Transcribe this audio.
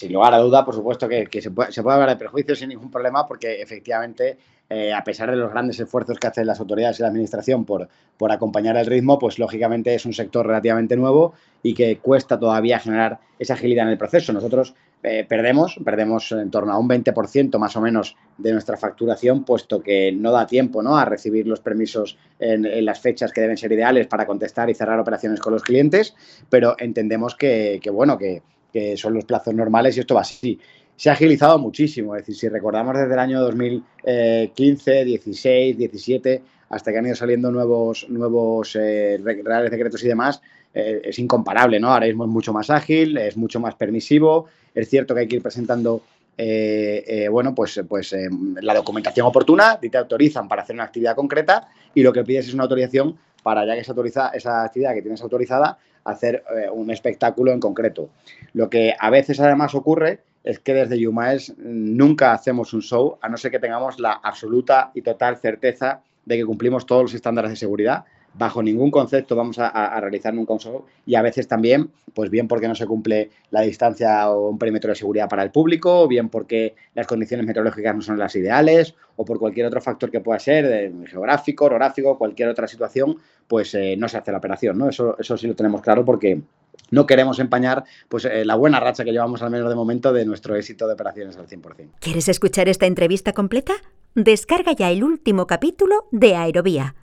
sin lugar a duda, por supuesto que, se, puede, se, puede, hablar de perjuicios sin ningún problema, porque efectivamente, eh, a pesar de los grandes esfuerzos que hacen las autoridades y la administración por, por acompañar el ritmo, pues lógicamente es un sector relativamente nuevo y que cuesta todavía generar esa agilidad en el proceso. Nosotros eh, perdemos, perdemos en torno a un 20% más o menos de nuestra facturación, puesto que no da tiempo ¿no? a recibir los permisos en, las fechas que deben ser ideales para contestar y cerrar operaciones con los clientes, pero entendemos que, que bueno, que que son los plazos normales y esto va así. Se ha agilizado muchísimo, es decir, si recordamos desde el año 2015, 16, 17, hasta que han ido saliendo nuevos, nuevos eh, reales decretos y demás, eh, es incomparable, ¿no? Ahora mismo es mucho más ágil, es mucho más permisivo, es cierto que hay que ir presentando eh, bueno, pues, pues la documentación oportuna, y te autorizan para hacer una actividad concreta y lo que pides es una autorización para, ya que se autoriza esa actividad que tienes autorizada, hacer eh, un espectáculo en concreto. Lo que a veces además ocurre es que desde Yumaes nunca hacemos un show a no ser que tengamos la absoluta y total certeza de que cumplimos todos los estándares de seguridad bajo ningún concepto vamos a, realizar un show y a veces también, pues bien porque no se cumple la distancia o un perímetro de seguridad para el público, o bien porque las condiciones meteorológicas no son las ideales, o por cualquier otro factor que pueda ser, geográfico, orográfico, cualquier otra situación, pues eh, no se hace la operación, ¿no? Eso, eso sí lo tenemos claro porque no queremos empañar pues, eh, la buena racha que llevamos al menos de momento de nuestro éxito de operaciones al 100%. ¿Quieres escuchar esta entrevista completa? Descarga ya el último capítulo de Aerovía